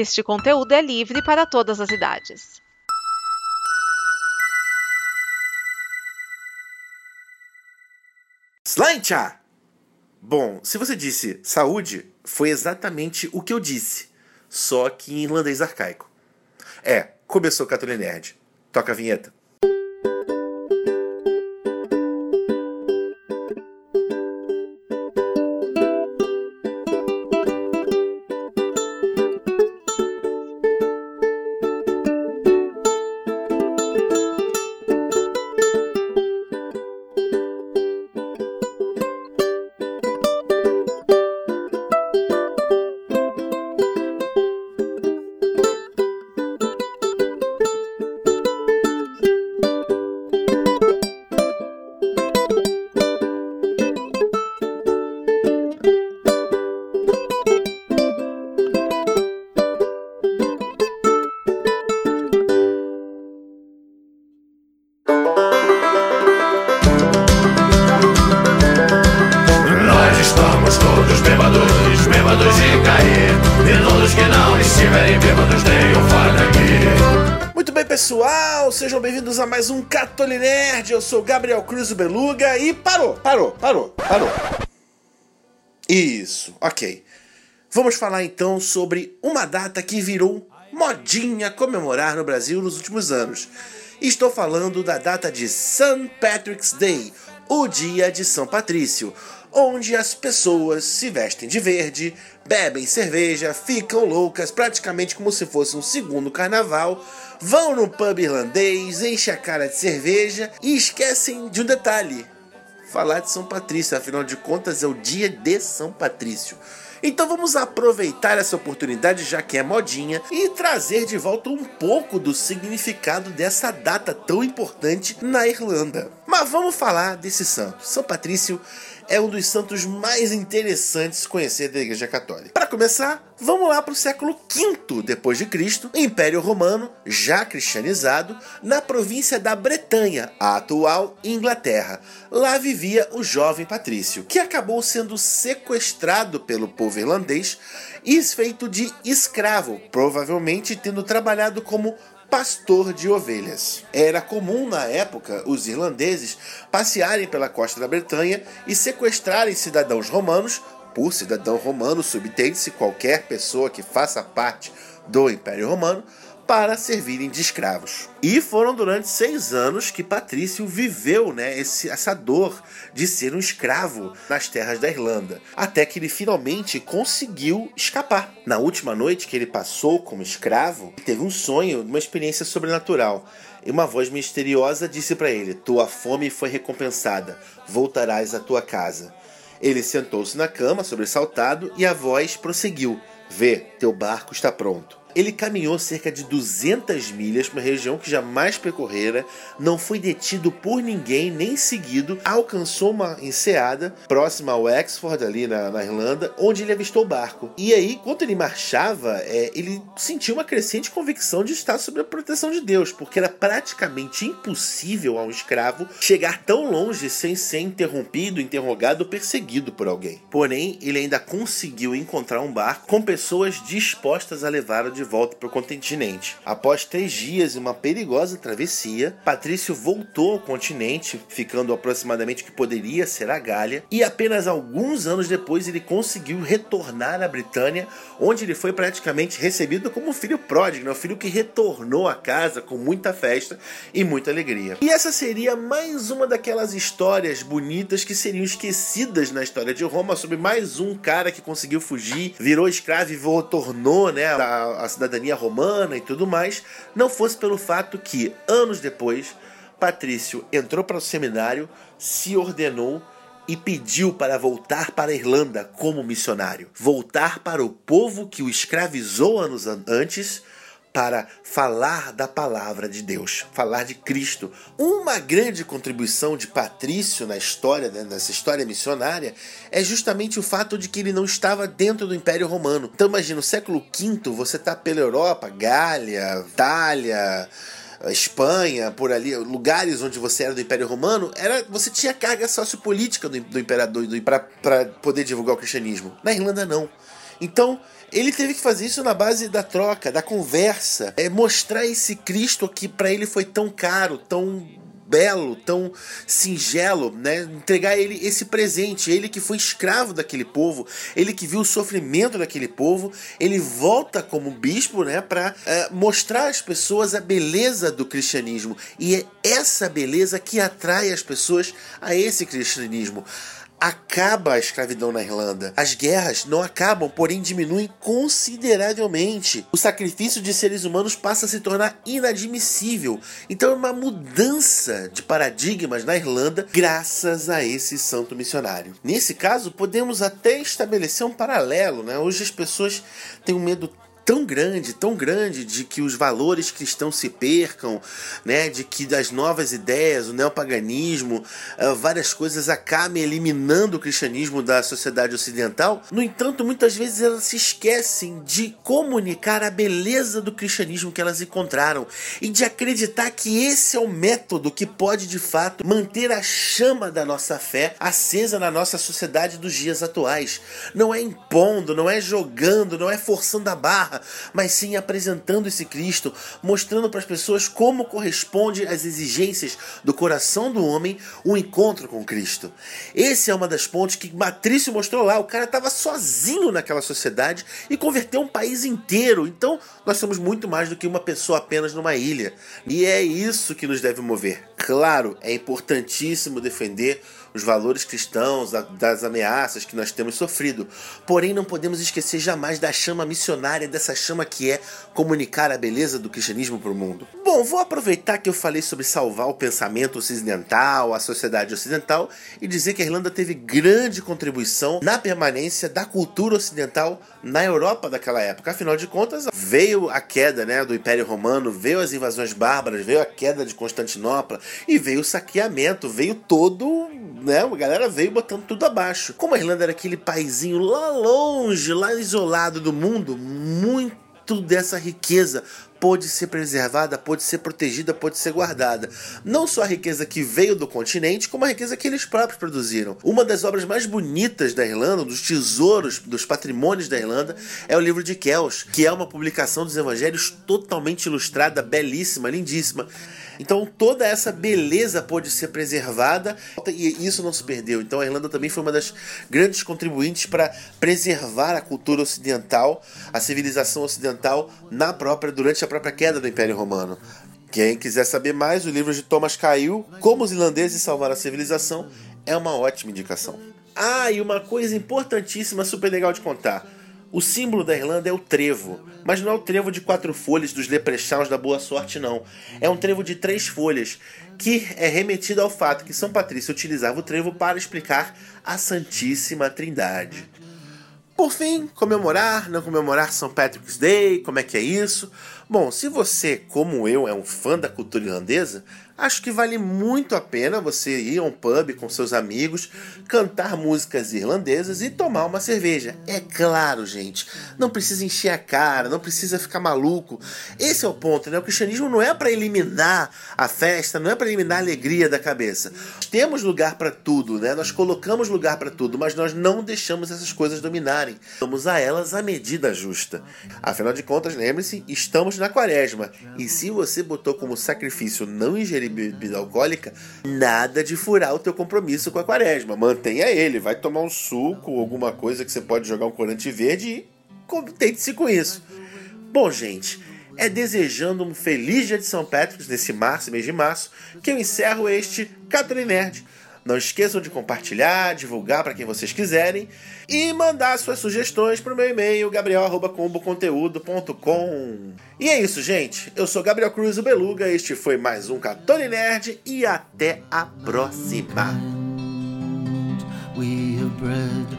Este conteúdo é livre para todas as idades. Slancha! Bom, se você disse saúde, foi exatamente o que eu disse, só que em irlandês arcaico. É, começou o Nerd. Toca a vinheta. Pessoal, sejam bem-vindos a mais um Catolin Nerd. Eu sou Gabriel Cruz Beluga e parou, parou, parou, parou. Isso, ok. Vamos falar então sobre uma data que virou modinha comemorar no Brasil nos últimos anos. Estou falando da data de St. Patrick's Day, o dia de São Patrício, onde as pessoas se vestem de verde, bebem cerveja, ficam loucas, praticamente como se fosse um segundo carnaval, vão no pub irlandês, enchem a cara de cerveja e esquecem de um detalhe: falar de São Patrício, afinal de contas é o dia de São Patrício. Então vamos aproveitar essa oportunidade, já que é modinha, e trazer de volta um pouco do significado dessa data tão importante na Irlanda. Mas vamos falar desse santo. São Patrício é um dos santos mais interessantes conhecer da Igreja Católica. Para começar, vamos lá para o século V depois de Cristo, Império Romano, já cristianizado, na província da Bretanha, a atual Inglaterra. Lá vivia o jovem Patrício, que acabou sendo sequestrado pelo povo irlandês e feito de escravo, provavelmente tendo trabalhado como pastor de ovelhas. Era comum na época os irlandeses passearem pela costa da Bretanha e sequestrarem cidadãos romanos. Por cidadão romano, subtende-se qualquer pessoa que faça parte do Império Romano para servirem de escravos. E foram durante seis anos que Patrício viveu né, esse, essa dor de ser um escravo nas terras da Irlanda, até que ele finalmente conseguiu escapar. Na última noite que ele passou como escravo, teve um sonho, uma experiência sobrenatural. E uma voz misteriosa disse para ele: Tua fome foi recompensada, voltarás à tua casa. Ele sentou-se na cama, sobressaltado, e a voz prosseguiu: Vê, teu barco está pronto. Ele caminhou cerca de 200 milhas para uma região que jamais percorrera, não foi detido por ninguém nem seguido, alcançou uma enseada próxima ao Exford, ali na, na Irlanda, onde ele avistou o barco. E aí, enquanto ele marchava, é, ele sentiu uma crescente convicção de estar sob a proteção de Deus, porque era praticamente impossível a um escravo chegar tão longe sem ser interrompido, interrogado ou perseguido por alguém. Porém, ele ainda conseguiu encontrar um barco com pessoas dispostas a levá-lo de volta para o continente. Após três dias e uma perigosa travessia, Patrício voltou ao continente, ficando aproximadamente o que poderia ser a Gália, e apenas alguns anos depois ele conseguiu retornar à Britânia, onde ele foi praticamente recebido como um filho pródigo, né? um filho que retornou à casa com muita festa e muita alegria. E essa seria mais uma daquelas histórias bonitas que seriam esquecidas na história de Roma sobre mais um cara que conseguiu fugir, virou escravo e retornou né, a cidadania romana e tudo mais, não fosse pelo fato que, anos depois, Patrício entrou para o seminário, se ordenou e pediu para voltar para a Irlanda como missionário. Voltar para o povo que o escravizou anos antes para falar da palavra de Deus, falar de Cristo. Uma grande contribuição de Patrício na história, né, nessa história missionária, é justamente o fato de que ele não estava dentro do Império Romano. Então imagina, no século V, você está pela Europa, Gália, Itália, Espanha, por ali, lugares onde você era do Império Romano, era você tinha carga sociopolítica do, do imperador para poder divulgar o cristianismo. Na Irlanda não. Então, ele teve que fazer isso na base da troca, da conversa, é mostrar esse Cristo que para ele foi tão caro, tão belo, tão singelo, né? Entregar ele esse presente, ele que foi escravo daquele povo, ele que viu o sofrimento daquele povo, ele volta como bispo, né, para é, mostrar às pessoas a beleza do cristianismo. E é essa beleza que atrai as pessoas a esse cristianismo acaba a escravidão na Irlanda. As guerras não acabam, porém diminuem consideravelmente. O sacrifício de seres humanos passa a se tornar inadmissível. Então é uma mudança de paradigmas na Irlanda graças a esse santo missionário. Nesse caso, podemos até estabelecer um paralelo, né? Hoje as pessoas têm um medo tão grande, tão grande de que os valores cristãos se percam, né, de que das novas ideias, o neopaganismo, uh, várias coisas acabem eliminando o cristianismo da sociedade ocidental. No entanto, muitas vezes elas se esquecem de comunicar a beleza do cristianismo que elas encontraram e de acreditar que esse é o método que pode de fato manter a chama da nossa fé acesa na nossa sociedade dos dias atuais. Não é impondo, não é jogando, não é forçando a barra, mas sim apresentando esse Cristo, mostrando para as pessoas como corresponde às exigências do coração do homem o encontro com Cristo. Esse é uma das pontes que Matrício mostrou lá. O cara estava sozinho naquela sociedade e converteu um país inteiro. Então, nós somos muito mais do que uma pessoa apenas numa ilha. E é isso que nos deve mover. Claro, é importantíssimo defender os valores cristãos, das ameaças que nós temos sofrido. Porém, não podemos esquecer jamais da chama missionária, dessa chama que é comunicar a beleza do cristianismo para o mundo. Bom, vou aproveitar que eu falei sobre salvar o pensamento ocidental, a sociedade ocidental, e dizer que a Irlanda teve grande contribuição na permanência da cultura ocidental na Europa daquela época. Afinal de contas, veio a queda né, do Império Romano, veio as invasões bárbaras, veio a queda de Constantinopla e veio o saqueamento, veio todo né? A galera veio botando tudo abaixo. Como a Irlanda era aquele paizinho lá longe, lá isolado do mundo, muito dessa riqueza pôde ser preservada, pôde ser protegida, pôde ser guardada. Não só a riqueza que veio do continente, como a riqueza que eles próprios produziram. Uma das obras mais bonitas da Irlanda, dos tesouros, dos patrimônios da Irlanda, é o livro de Kells, que é uma publicação dos evangelhos totalmente ilustrada, belíssima, lindíssima. Então toda essa beleza pôde ser preservada e isso não se perdeu. Então a Irlanda também foi uma das grandes contribuintes para preservar a cultura ocidental, a civilização ocidental na própria durante a própria queda do Império Romano. Quem quiser saber mais, o livro de Thomas Caiu, Como os Irlandeses Salvaram a Civilização, é uma ótima indicação. Ah, e uma coisa importantíssima, super legal de contar. O símbolo da Irlanda é o trevo, mas não é o trevo de quatro folhas dos leprechauns da boa sorte, não. É um trevo de três folhas, que é remetido ao fato que São Patrício utilizava o trevo para explicar a Santíssima Trindade. Por fim, comemorar, não comemorar São Patrick's Day, como é que é isso? Bom, se você, como eu, é um fã da cultura irlandesa, acho que vale muito a pena você ir a um pub com seus amigos, cantar músicas irlandesas e tomar uma cerveja. É claro, gente, não precisa encher a cara, não precisa ficar maluco. Esse é o ponto, né? O cristianismo não é para eliminar a festa, não é para eliminar a alegria da cabeça. Temos lugar para tudo, né? Nós colocamos lugar para tudo, mas nós não deixamos essas coisas dominarem. Damos a elas a medida justa. Afinal de contas, lembre-se, estamos na quaresma. E se você botou como sacrifício não ingerir bebida alcoólica, nada de furar o teu compromisso com a quaresma. Mantenha ele, vai tomar um suco, alguma coisa que você pode jogar um corante verde e contente-se com isso. Bom, gente, é desejando um feliz dia de São Patrick's nesse março, mês de março, que eu encerro este Catholic Nerd. Não esqueçam de compartilhar, divulgar para quem vocês quiserem e mandar suas sugestões para o meu e-mail gabriel@comboconteúdo.com. E é isso, gente. Eu sou Gabriel Cruz, o Beluga. Este foi mais um Catone Nerd e até a próxima. We have bread